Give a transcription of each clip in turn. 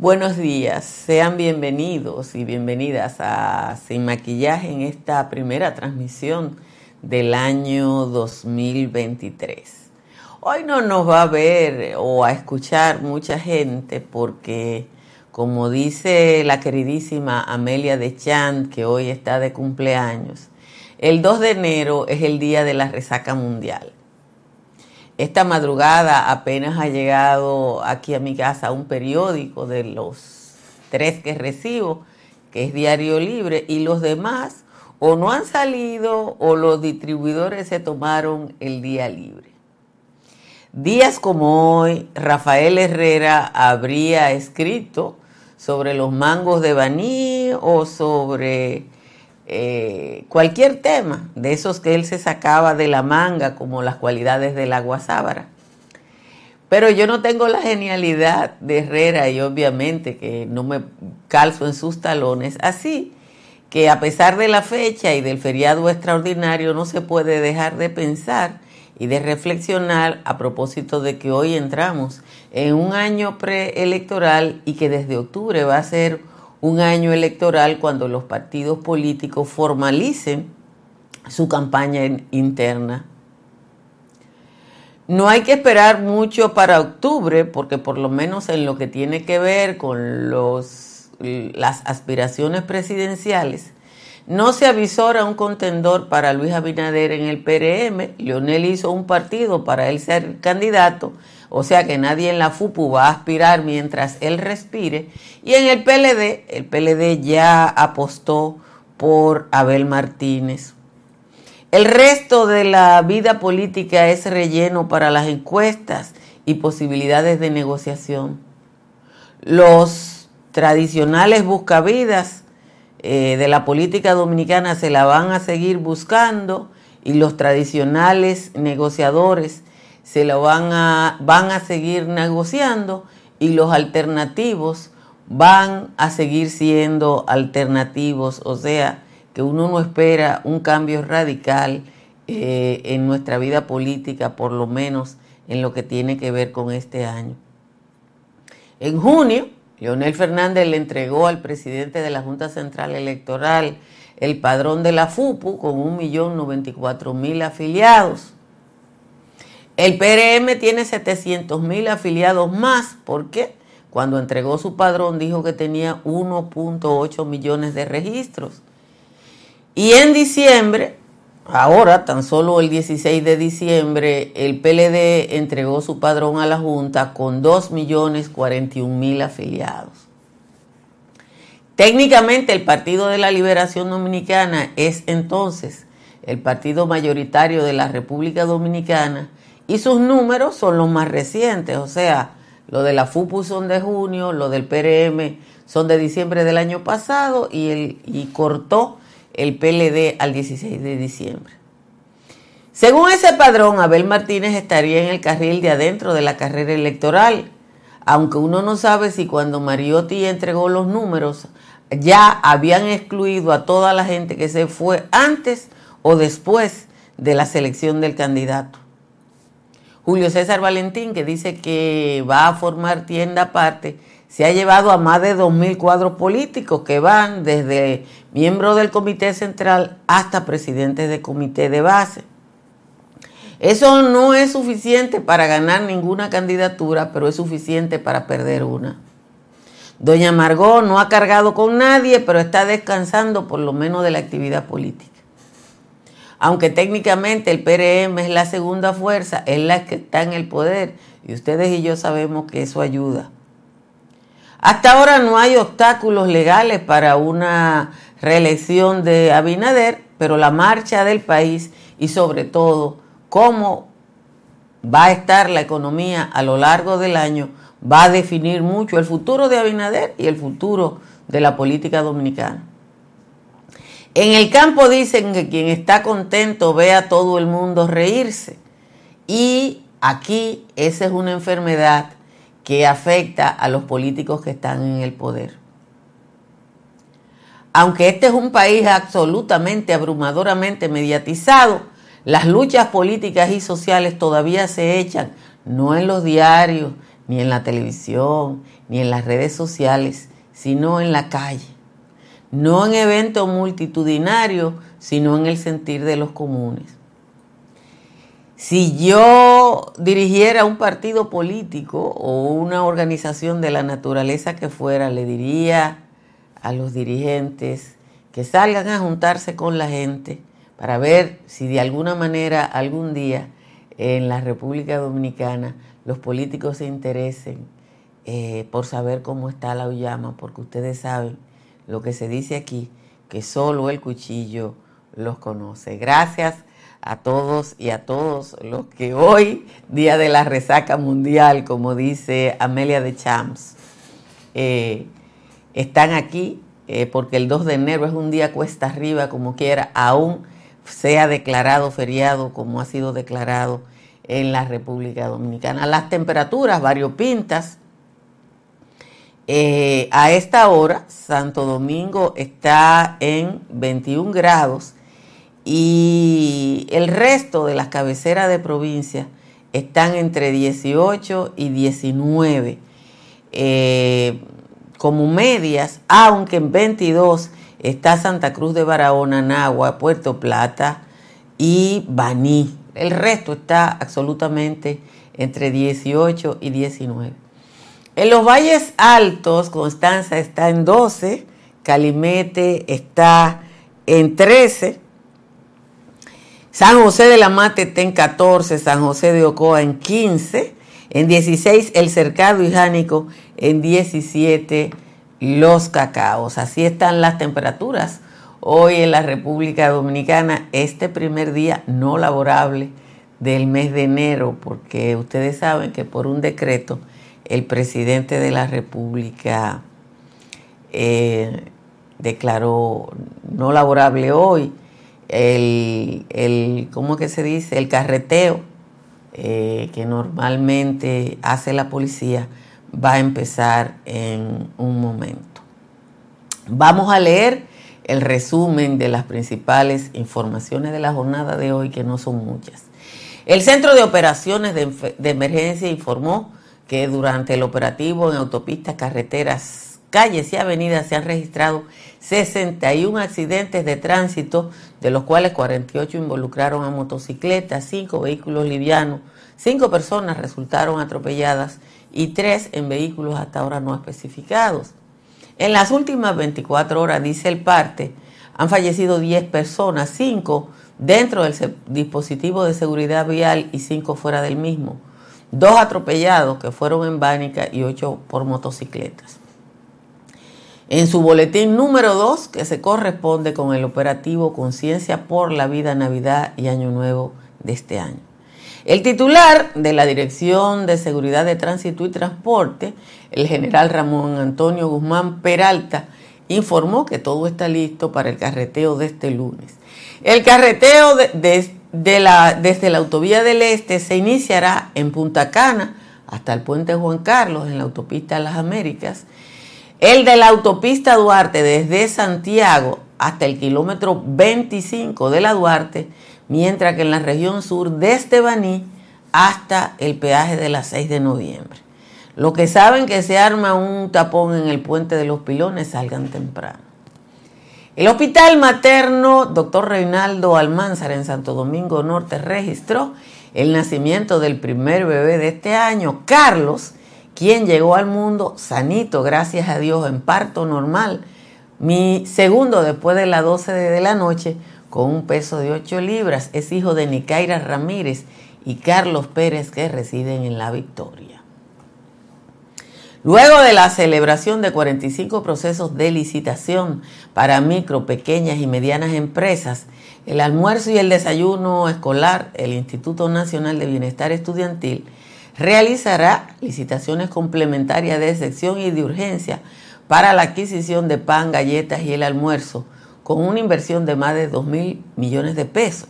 Buenos días, sean bienvenidos y bienvenidas a Sin Maquillaje en esta primera transmisión del año 2023. Hoy no nos va a ver o a escuchar mucha gente porque, como dice la queridísima Amelia de Chand, que hoy está de cumpleaños, el 2 de enero es el día de la resaca mundial. Esta madrugada apenas ha llegado aquí a mi casa un periódico de los tres que recibo, que es Diario Libre, y los demás o no han salido o los distribuidores se tomaron el día libre. Días como hoy, Rafael Herrera habría escrito sobre los mangos de Baní o sobre eh, cualquier tema de esos que él se sacaba de la manga, como las cualidades del agua sábara. Pero yo no tengo la genialidad de Herrera y obviamente que no me calzo en sus talones. Así que a pesar de la fecha y del feriado extraordinario, no se puede dejar de pensar y de reflexionar a propósito de que hoy entramos en un año preelectoral y que desde octubre va a ser un año electoral cuando los partidos políticos formalicen su campaña interna. No hay que esperar mucho para octubre, porque por lo menos en lo que tiene que ver con los, las aspiraciones presidenciales, no se avisora un contendor para Luis Abinader en el PRM. Leonel hizo un partido para él ser candidato o sea que nadie en la FUPU va a aspirar mientras él respire. Y en el PLD, el PLD ya apostó por Abel Martínez. El resto de la vida política es relleno para las encuestas y posibilidades de negociación. Los tradicionales buscavidas eh, de la política dominicana se la van a seguir buscando y los tradicionales negociadores se lo van a, van a seguir negociando y los alternativos van a seguir siendo alternativos, o sea, que uno no espera un cambio radical eh, en nuestra vida política, por lo menos en lo que tiene que ver con este año. En junio, Leonel Fernández le entregó al presidente de la Junta Central Electoral el padrón de la FUPU con 1.094.000 afiliados. El PRM tiene 700 mil afiliados más. ¿Por qué? Cuando entregó su padrón dijo que tenía 1.8 millones de registros. Y en diciembre, ahora tan solo el 16 de diciembre, el PLD entregó su padrón a la Junta con 2 millones 41 mil afiliados. Técnicamente el Partido de la Liberación Dominicana es entonces el partido mayoritario de la República Dominicana y sus números son los más recientes, o sea, lo de la FUPU son de junio, lo del PRM son de diciembre del año pasado y, el, y cortó el PLD al 16 de diciembre. Según ese padrón, Abel Martínez estaría en el carril de adentro de la carrera electoral, aunque uno no sabe si cuando Mariotti entregó los números ya habían excluido a toda la gente que se fue antes o después de la selección del candidato. Julio César Valentín, que dice que va a formar tienda aparte, se ha llevado a más de 2.000 cuadros políticos que van desde miembros del Comité Central hasta presidentes de comité de base. Eso no es suficiente para ganar ninguna candidatura, pero es suficiente para perder una. Doña Margot no ha cargado con nadie, pero está descansando por lo menos de la actividad política aunque técnicamente el PRM es la segunda fuerza, es la que está en el poder y ustedes y yo sabemos que eso ayuda. Hasta ahora no hay obstáculos legales para una reelección de Abinader, pero la marcha del país y sobre todo cómo va a estar la economía a lo largo del año va a definir mucho el futuro de Abinader y el futuro de la política dominicana. En el campo dicen que quien está contento ve a todo el mundo reírse. Y aquí esa es una enfermedad que afecta a los políticos que están en el poder. Aunque este es un país absolutamente, abrumadoramente mediatizado, las luchas políticas y sociales todavía se echan, no en los diarios, ni en la televisión, ni en las redes sociales, sino en la calle. No en eventos multitudinarios, sino en el sentir de los comunes. Si yo dirigiera un partido político o una organización de la naturaleza que fuera, le diría a los dirigentes que salgan a juntarse con la gente para ver si de alguna manera algún día en la República Dominicana los políticos se interesen eh, por saber cómo está la Ullama, porque ustedes saben lo que se dice aquí, que solo el cuchillo los conoce. Gracias a todos y a todos los que hoy, día de la resaca mundial, como dice Amelia de Champs, eh, están aquí, eh, porque el 2 de enero es un día cuesta arriba, como quiera, aún sea declarado feriado, como ha sido declarado en la República Dominicana. Las temperaturas variopintas. Eh, a esta hora, Santo Domingo está en 21 grados y el resto de las cabeceras de provincia están entre 18 y 19 eh, como medias, aunque en 22 está Santa Cruz de Barahona, Nagua, Puerto Plata y Baní. El resto está absolutamente entre 18 y 19. En los valles altos, Constanza está en 12, Calimete está en 13, San José de la Mate está en 14, San José de Ocoa en 15, en 16 el Cercado y en 17 los cacaos. Así están las temperaturas hoy en la República Dominicana, este primer día no laborable del mes de enero, porque ustedes saben que por un decreto el presidente de la República eh, declaró no laborable hoy el, el, ¿cómo que se dice? El carreteo eh, que normalmente hace la policía va a empezar en un momento. Vamos a leer el resumen de las principales informaciones de la jornada de hoy, que no son muchas. El Centro de Operaciones de, de Emergencia informó que durante el operativo en autopistas, carreteras, calles y avenidas se han registrado 61 accidentes de tránsito, de los cuales 48 involucraron a motocicletas, 5 vehículos livianos, 5 personas resultaron atropelladas y 3 en vehículos hasta ahora no especificados. En las últimas 24 horas, dice el parte, han fallecido 10 personas, 5 dentro del dispositivo de seguridad vial y 5 fuera del mismo. Dos atropellados que fueron en Bánica y 8 por motocicletas en su boletín número 2, que se corresponde con el operativo Conciencia por la Vida Navidad y Año Nuevo de este año. El titular de la Dirección de Seguridad de Tránsito y Transporte, el general Ramón Antonio Guzmán Peralta, informó que todo está listo para el carreteo de este lunes. El carreteo desde la autovía del Este se iniciará en Punta Cana hasta el puente Juan Carlos en la autopista Las Américas el de la autopista Duarte desde Santiago hasta el kilómetro 25 de la Duarte, mientras que en la región sur desde Baní hasta el peaje de las 6 de noviembre. Los que saben que se arma un tapón en el puente de los pilones salgan temprano. El hospital materno Dr. Reinaldo Almanzar en Santo Domingo Norte registró el nacimiento del primer bebé de este año, Carlos, quien llegó al mundo sanito, gracias a Dios, en parto normal. Mi segundo después de las 12 de la noche, con un peso de 8 libras, es hijo de Nicaira Ramírez y Carlos Pérez, que residen en La Victoria. Luego de la celebración de 45 procesos de licitación para micro, pequeñas y medianas empresas, el almuerzo y el desayuno escolar, el Instituto Nacional de Bienestar Estudiantil realizará licitaciones complementarias de sección y de urgencia para la adquisición de pan, galletas y el almuerzo, con una inversión de más de 2 mil millones de pesos.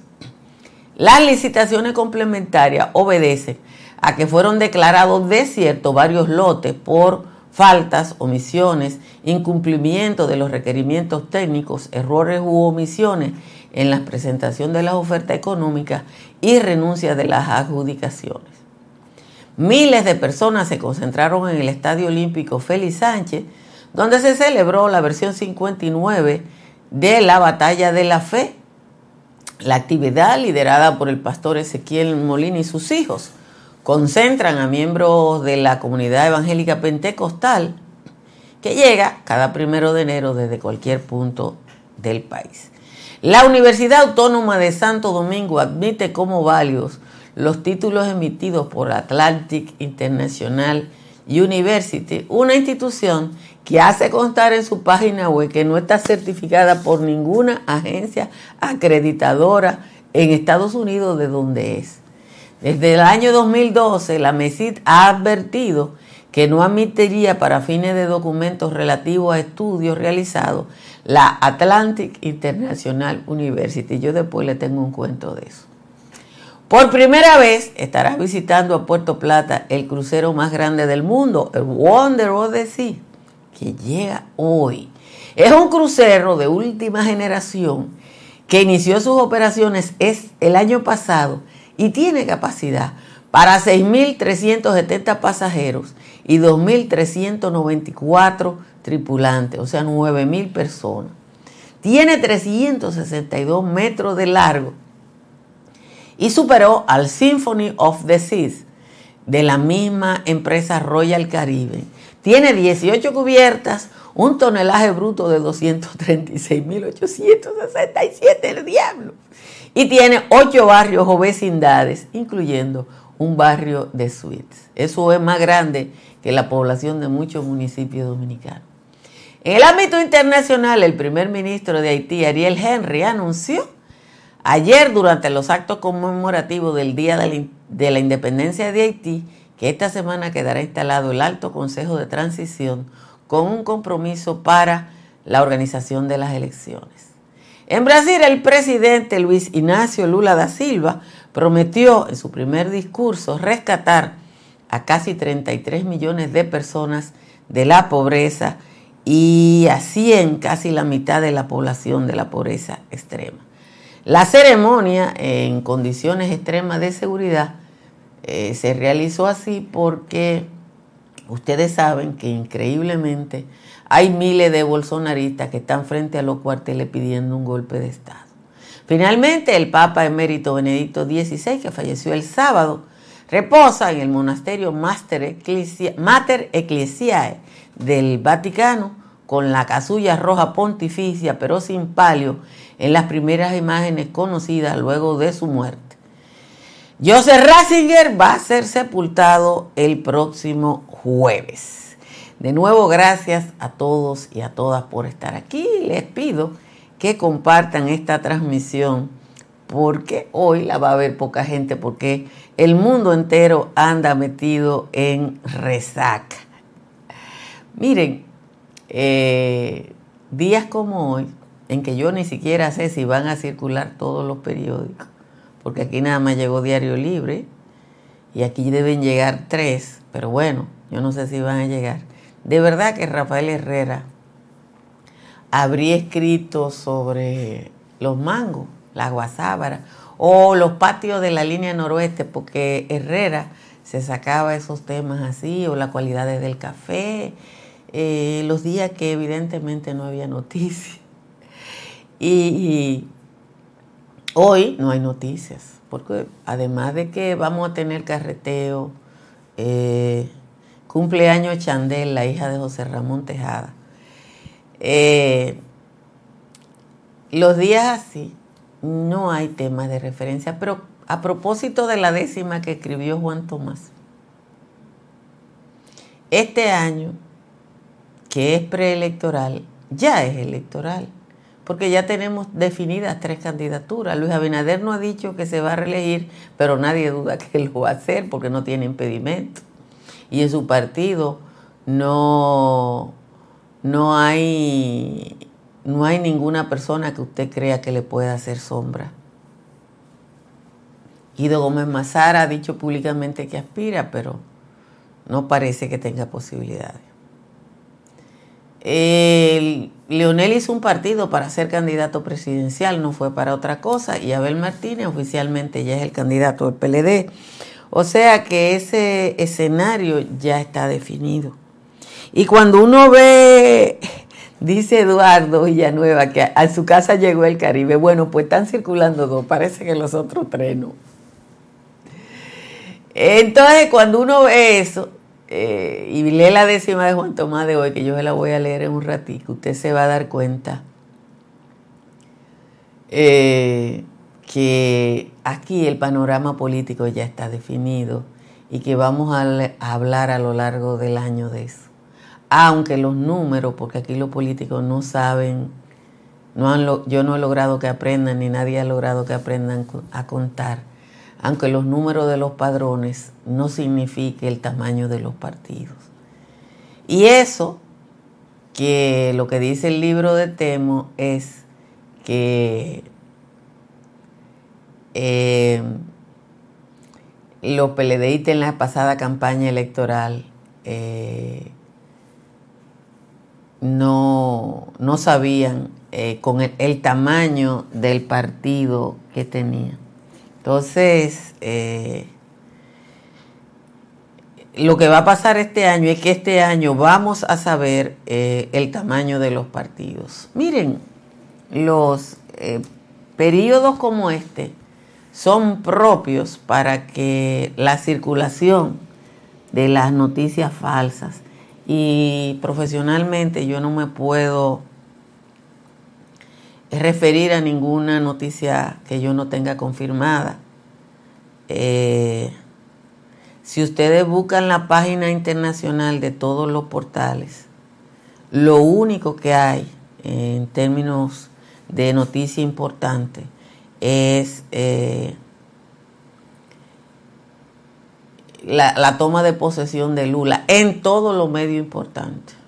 Las licitaciones complementarias obedecen a que fueron declarados desiertos varios lotes por faltas, omisiones, incumplimiento de los requerimientos técnicos, errores u omisiones en la presentación de las ofertas económicas y renuncia de las adjudicaciones. Miles de personas se concentraron en el Estadio Olímpico Félix Sánchez, donde se celebró la versión 59 de la Batalla de la Fe. La actividad, liderada por el pastor Ezequiel Molina y sus hijos, concentran a miembros de la comunidad evangélica pentecostal que llega cada primero de enero desde cualquier punto del país. La Universidad Autónoma de Santo Domingo admite como válidos los títulos emitidos por Atlantic International University, una institución que hace constar en su página web que no está certificada por ninguna agencia acreditadora en Estados Unidos de donde es. Desde el año 2012, la MESID ha advertido que no admitiría para fines de documentos relativos a estudios realizados la Atlantic International University. Yo después le tengo un cuento de eso. Por primera vez estará visitando a Puerto Plata el crucero más grande del mundo, el Wonder of the Sea, que llega hoy. Es un crucero de última generación que inició sus operaciones el año pasado y tiene capacidad para 6.370 pasajeros y 2.394 tripulantes, o sea, 9.000 personas. Tiene 362 metros de largo y superó al Symphony of the Seas de la misma empresa Royal Caribbean. Tiene 18 cubiertas, un tonelaje bruto de 236.867, el diablo. Y tiene 8 barrios o vecindades, incluyendo un barrio de suites. Eso es más grande que la población de muchos municipios dominicanos. En el ámbito internacional, el primer ministro de Haití, Ariel Henry, anunció Ayer, durante los actos conmemorativos del Día de la Independencia de Haití, que esta semana quedará instalado el Alto Consejo de Transición con un compromiso para la organización de las elecciones. En Brasil, el presidente Luis Ignacio Lula da Silva prometió en su primer discurso rescatar a casi 33 millones de personas de la pobreza y a 100, casi la mitad de la población de la pobreza extrema. La ceremonia en condiciones extremas de seguridad eh, se realizó así porque ustedes saben que increíblemente hay miles de bolsonaristas que están frente a los cuarteles pidiendo un golpe de Estado. Finalmente, el Papa emérito Benedicto XVI, que falleció el sábado, reposa en el monasterio Mater, Ecclesiae del Vaticano con la casulla roja pontificia, pero sin palio, en las primeras imágenes conocidas luego de su muerte. Joseph Ratzinger va a ser sepultado el próximo jueves. De nuevo, gracias a todos y a todas por estar aquí. Les pido que compartan esta transmisión porque hoy la va a ver poca gente porque el mundo entero anda metido en resaca. Miren, eh, días como hoy, en que yo ni siquiera sé si van a circular todos los periódicos, porque aquí nada más llegó Diario Libre y aquí deben llegar tres, pero bueno, yo no sé si van a llegar. De verdad que Rafael Herrera habría escrito sobre los mangos, las guasábaras o los patios de la línea noroeste, porque Herrera se sacaba esos temas así, o las cualidades del café, eh, los días que evidentemente no había noticias. Y, hoy no hay noticias, porque además de que vamos a tener carreteo, eh, cumpleaños Chandel, la hija de José Ramón Tejada. Eh, los días así no hay temas de referencia, pero a propósito de la décima que escribió Juan Tomás, este año que es preelectoral, ya es electoral, porque ya tenemos definidas tres candidaturas. Luis Abinader no ha dicho que se va a reelegir, pero nadie duda que lo va a hacer porque no tiene impedimento. Y en su partido no, no, hay, no hay ninguna persona que usted crea que le pueda hacer sombra. Guido Gómez Mazara ha dicho públicamente que aspira, pero no parece que tenga posibilidades. Leonel hizo un partido para ser candidato presidencial, no fue para otra cosa, y Abel Martínez oficialmente ya es el candidato del PLD. O sea que ese escenario ya está definido. Y cuando uno ve, dice Eduardo Villanueva, que a su casa llegó el Caribe, bueno, pues están circulando dos, parece que los otros tres no. Entonces, cuando uno ve eso, eh, y lee la décima de Juan Tomás de hoy, que yo se la voy a leer en un ratito, usted se va a dar cuenta eh, que aquí el panorama político ya está definido y que vamos a, hablar a lo largo del año de eso. Aunque los números, porque aquí los políticos no saben, no han yo no he logrado que aprendan, ni nadie ha logrado que aprendan a contar aunque los números de los padrones no signifique el tamaño de los partidos. Y eso, que lo que dice el libro de Temo es que eh, los PLDistas en la pasada campaña electoral eh, no, sabían eh, con el tamaño del partido que tenían. Entonces, eh, lo que va a pasar este año es que este año vamos a saber eh, el tamaño de los partidos. Miren, los eh, periodos como este son propios para que la circulación de las noticias falsas y profesionalmente yo no me puedo referir a ninguna noticia que yo no tenga confirmada. Eh, si ustedes buscan la página internacional de todos los portales, lo único que hay en términos de noticia importante es eh, la, la toma de posesión de Lula en todos los medios importantes.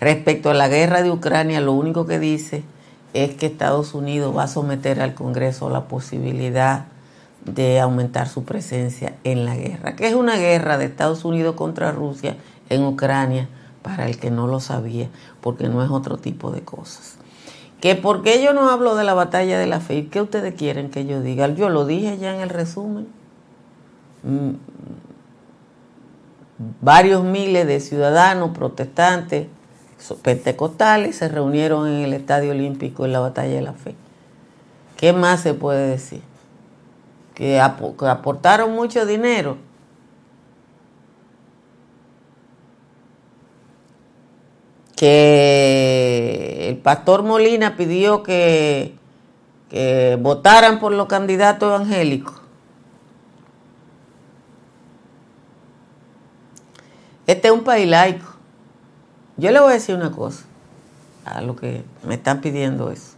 Respecto a la guerra de Ucrania, lo único que dice es que Estados Unidos va a someter al Congreso la posibilidad de aumentar su presencia en la guerra, que es una guerra de Estados Unidos contra Rusia en Ucrania, para el que no lo sabía, porque no es otro tipo de cosas. Que porque yo no hablo de la batalla de la fe, ¿qué ustedes quieren que yo diga? Yo lo dije ya en el resumen. Mm, varios miles de ciudadanos protestantes pentecostales se reunieron en el Estadio Olímpico en la Batalla de la Fe. ¿Qué más se puede decir? Que, aportaron mucho dinero. Que el pastor Molina pidió que, que votaran por los candidatos evangélicos. Este es un país laico. Yo le voy a decir una cosa a lo que me están pidiendo eso,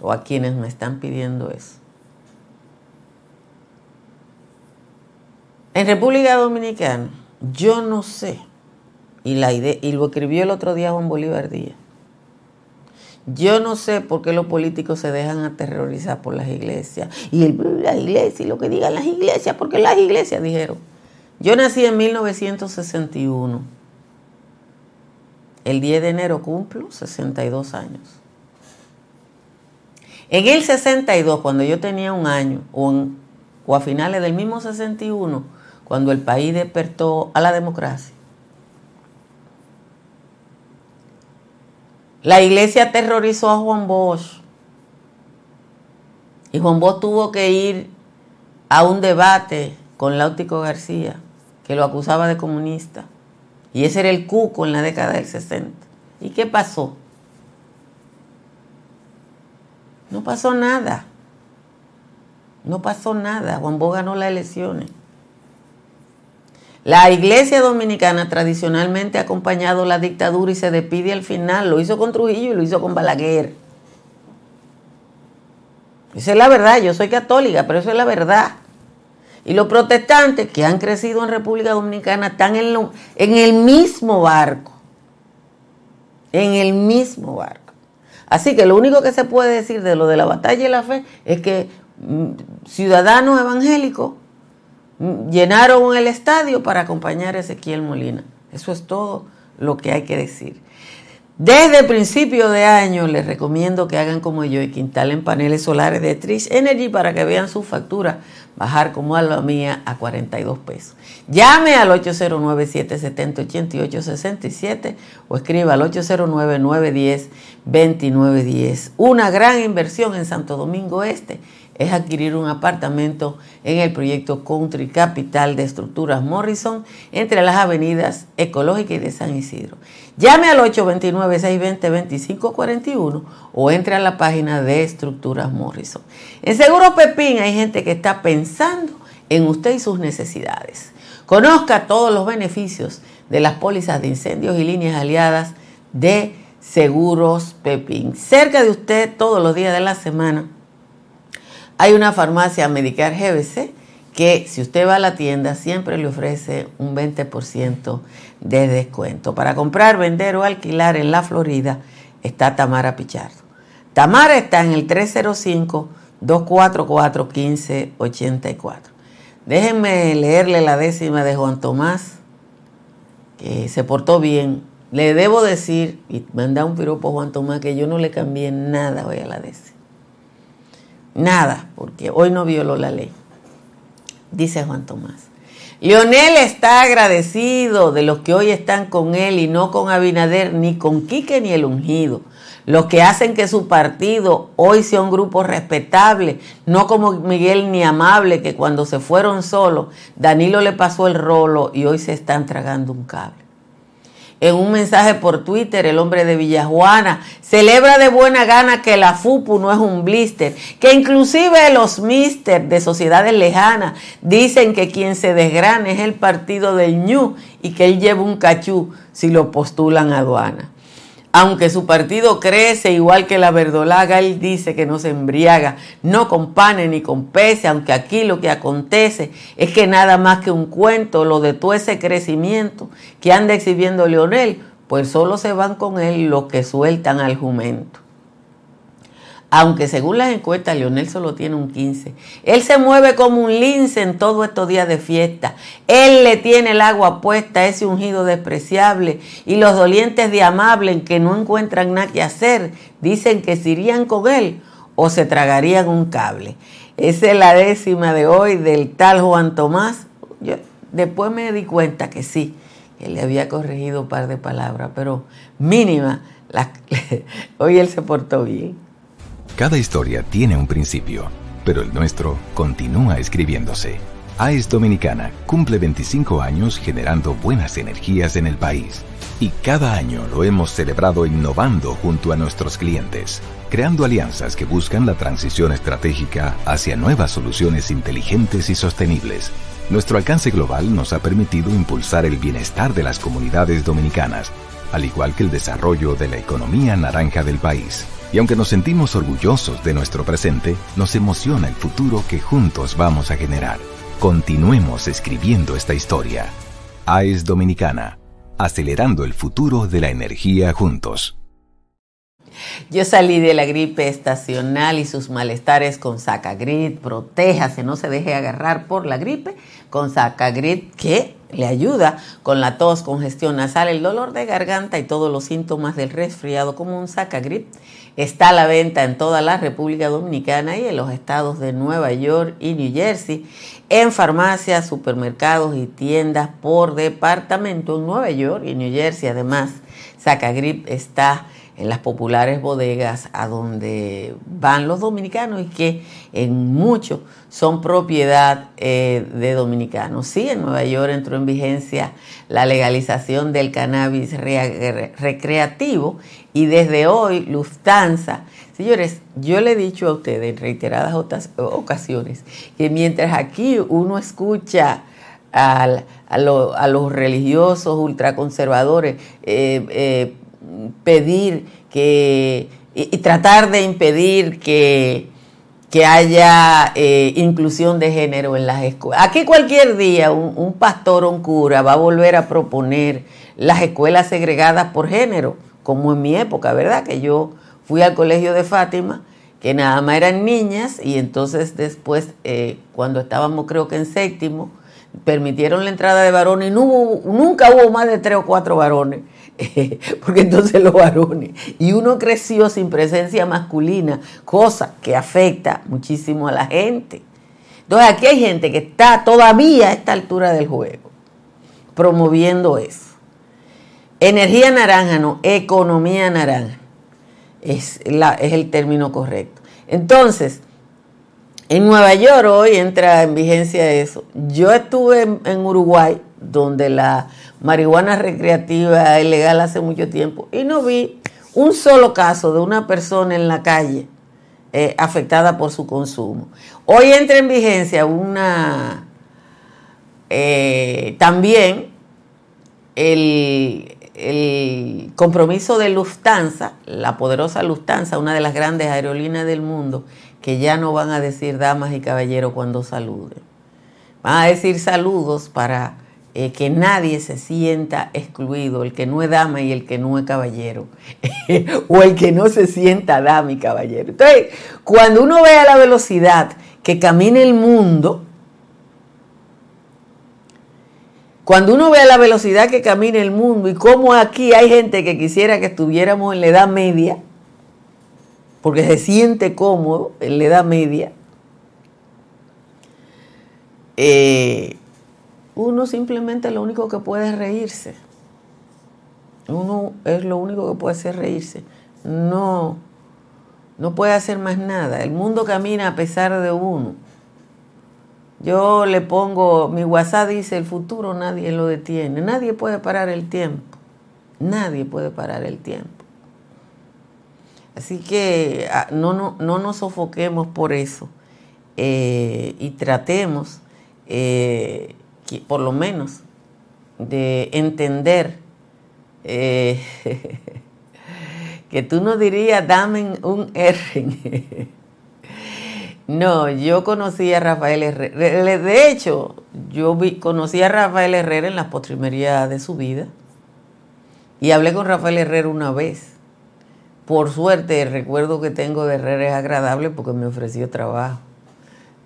o a quienes me están pidiendo eso. En República Dominicana, yo no sé, y, la idea, y lo escribió el otro día Juan Bolívar Díaz, yo no sé por qué los políticos se dejan aterrorizar por las iglesias. Y el, la y lo que digan las iglesias, porque las iglesias dijeron. Yo nací en 1961 el 10 de enero cumplo 62 años. En el 62, cuando yo tenía un año, o, a finales del mismo 61, cuando el país despertó a la democracia, la iglesia aterrorizó a Juan Bosch. Y Juan Bosch tuvo que ir a un debate con Láutico García, que lo acusaba de comunista. Y ese era el cuco en la década del 60. ¿Y qué pasó? No pasó nada. No pasó nada. Juan Bo ganó las elecciones. La iglesia dominicana tradicionalmente ha acompañado la dictadura y se despide al final. Lo hizo con Trujillo y lo hizo con Balaguer. Esa es la verdad. Yo soy católica, pero eso es la verdad. Y los protestantes que han crecido en República Dominicana están en, el mismo barco. En el mismo barco. Así que lo único que se puede decir de lo de la batalla y la fe es que mm, ciudadanos evangélicos mm, llenaron el estadio para acompañar a Ezequiel Molina. Eso es todo lo que hay que decir. Desde principio de año les recomiendo que hagan como yo y que instalen paneles solares de Trish Energy para que vean su factura bajar como a la mía a 42 pesos. Llame al 809-770-8867 o escriba al 809-910-2910. Una gran inversión en Santo Domingo Este es adquirir un apartamento en el proyecto Country Capital de Estructuras Morrison entre las avenidas Ecológica y de San Isidro. Llame al 829-620-2541 o entre a la página de Estructuras Morrison. En Seguro Pepín hay gente que está pensando en usted y sus necesidades. Conozca todos los beneficios de las pólizas de incendios y líneas aliadas de Seguros Pepín. Cerca de usted todos los días de la semana hay una farmacia Medicar GBC que si usted va a la tienda siempre le ofrece un 20% de descuento. Para comprar, vender o alquilar en la Florida está Tamara Pichardo. Tamara está en el 305-244-1584. Déjenme leerle la décima de Juan Tomás, que se portó bien. Le debo decir, y manda un piropo a Juan Tomás, que yo no le cambié nada hoy a la décima. Nada, porque hoy no violó la ley. Dice Juan Tomás. Leonel está agradecido de los que hoy están con él y no con Abinader, ni con Quique ni el ungido. Los que hacen que su partido hoy sea un grupo respetable, no como Miguel ni Amable, que cuando se fueron solos, Danilo le pasó el rolo y hoy se están tragando un cable en un mensaje por Twitter, el hombre de Villajuana celebra de buena gana que la FUPU no es un blister, que inclusive los mister de sociedades lejanas dicen que quien se desgrana es el partido del ñu y que él lleva un cachú si lo postulan a aduana aunque su partido crece igual que la verdolaga, él dice que no se embriaga, no con panes ni con peces, aunque aquí lo que acontece es que nada más que un cuento, lo de todo ese crecimiento que anda exhibiendo Leonel, pues solo se van con él los que sueltan al jumento aunque según las encuestas Leonel solo tiene un 15. Él se mueve como un lince en todos estos días de fiesta. Él le tiene el agua puesta a ese ungido despreciable y los dolientes de amable que no encuentran nada que hacer dicen que se irían con él o se tragarían un cable. Esa es la décima de hoy del tal Juan Tomás. Yo después me di cuenta que sí, que le había corregido un par de palabras, pero mínima, hoy él se portó bien. Cada historia tiene un principio, pero el nuestro continúa escribiéndose. AES Dominicana cumple 25 años generando buenas energías en el país. Y cada año lo hemos celebrado innovando junto a nuestros clientes, creando alianzas que buscan la transición estratégica hacia nuevas soluciones inteligentes y sostenibles. Nuestro alcance global nos ha permitido impulsar el bienestar de las comunidades dominicanas, al igual que el desarrollo de la economía naranja del país. Y aunque nos sentimos orgullosos de nuestro presente, nos emociona el futuro que juntos vamos a generar. Continuemos escribiendo esta historia. AES Dominicana, acelerando el futuro de la energía juntos. Yo salí de la gripe estacional y sus malestares con Sacagrit. Protéjase, no se deje agarrar por la gripe con Sacagrit, que le ayuda con la tos, congestión nasal, el dolor de garganta y todos los síntomas del resfriado como un Sacagrit Está a la venta en toda la República Dominicana y en los estados de Nueva York y New Jersey, en farmacias, supermercados y tiendas por departamento. En Nueva York y New Jersey, además, Sacagrip está en las populares bodegas a donde van los dominicanos y que en mucho son propiedad eh, de dominicanos. Sí, en Nueva York entró en vigencia la legalización del cannabis recreativo y desde hoy Lufthansa, señores, yo le he dicho a ustedes en reiteradas ocasiones que mientras aquí uno escucha a, los religiosos ultraconservadores eh, eh, pedir que y, tratar de impedir que, que haya eh, inclusión de género en las escuelas. Aquí cualquier día un, pastor o un cura va a volver a proponer las escuelas segregadas por género como en mi época, ¿verdad? Que yo fui al colegio de Fátima, que nada más eran niñas, y entonces después, eh, cuando estábamos creo que en séptimo, permitieron la entrada de varones y no hubo, nunca hubo más de tres o cuatro varones porque entonces los varones. Y uno creció sin presencia masculina, cosa que afecta muchísimo a la gente. Entonces aquí hay gente que está todavía a esta altura del juego promoviendo eso. Energía naranja, no, economía naranja. Es, la, es el término correcto. Entonces, en Nueva York hoy entra en vigencia eso. Yo estuve en, Uruguay, donde la marihuana recreativa es legal hace mucho tiempo, y no vi un solo caso de una persona en la calle eh, afectada por su consumo. Hoy entra en vigencia una eh, también el, el compromiso de Lufthansa, la poderosa Lufthansa, una de las grandes aerolíneas del mundo, que ya no van a decir damas y caballeros cuando saluden. Van a decir saludos para eh, que nadie se sienta excluido, el que no es dama y el que no es caballero, o el que no se sienta dama y caballero. Entonces, cuando uno ve a la velocidad que camina el mundo, cuando uno ve a la velocidad que camina el mundo y cómo aquí hay gente que quisiera que estuviéramos en la edad media, porque se siente cómodo en la edad media, eh, uno simplemente lo único que puede es reírse. Uno es lo único que puede hacer reírse. No, no puede hacer más nada. El mundo camina a pesar de uno. Yo le pongo, mi WhatsApp dice, el futuro nadie lo detiene. Nadie puede parar el tiempo. Nadie puede parar el tiempo. Así que ah, no, no, no nos sofoquemos por eso eh, y tratemos, eh, por lo menos, de entender eh, que tú no dirías, dame un R. no, yo conocí a Rafael Herrera. De hecho, yo conocí a Rafael Herrera en la postrimería de su vida y hablé con Rafael Herrera una vez por suerte, el recuerdo que tengo de Herrera es agradable porque me ofreció trabajo.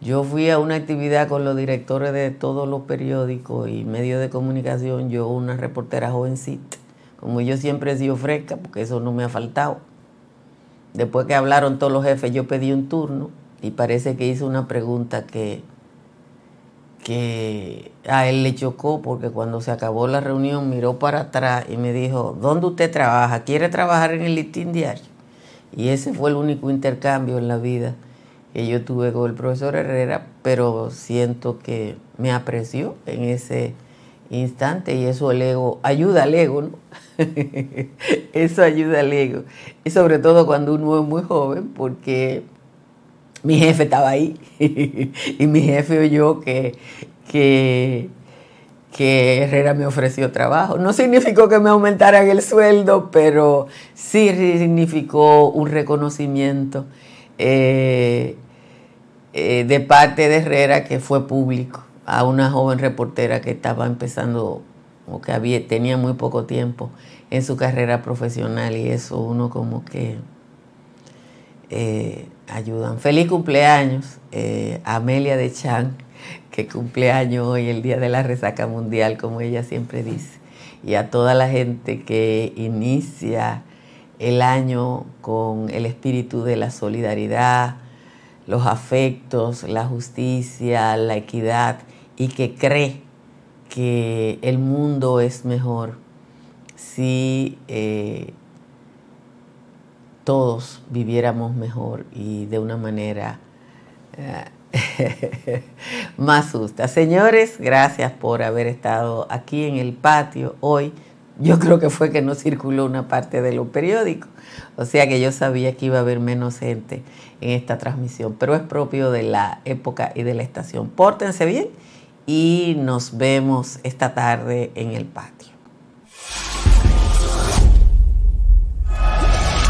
Yo fui a una actividad con los directores de todos los periódicos y medios de comunicación, yo una reportera jovencita. Como yo siempre he sido fresca, porque eso no me ha faltado. Después que hablaron todos los jefes, yo pedí un turno y parece que hice una pregunta que que a él le chocó porque cuando se acabó la reunión miró para atrás y me dijo, ¿dónde usted trabaja? ¿Quiere trabajar en el listín diario? Y ese fue el único intercambio en la vida que yo tuve con el profesor Herrera, pero siento que me apreció en ese instante y eso el ego, ayuda al ego, ¿no? eso ayuda al ego. Y sobre todo cuando uno es muy joven, porque mi jefe estaba ahí y mi jefe oyó que, que, que Herrera me ofreció trabajo. No significó que me aumentaran el sueldo, pero sí significó un reconocimiento eh, eh, de parte de Herrera que fue público a una joven reportera que estaba empezando o que había, tenía muy poco tiempo en su carrera profesional y eso uno como que eh, ayudan. Feliz cumpleaños eh, Amelia de Chan, que cumpleaños hoy, el día de la resaca mundial, como ella siempre dice. Y a toda la gente que inicia el año con el espíritu de la solidaridad, los afectos, la justicia, la equidad y que cree que el mundo es mejor si eh, todos viviéramos mejor y de una manera eh, más justa. Señores, gracias por haber estado aquí en el patio hoy. Yo creo que fue que no circuló una parte de los periódicos, o sea que yo sabía que iba a haber menos gente en esta transmisión, pero es propio de la época y de la estación. Pórtense bien y nos vemos esta tarde en el patio.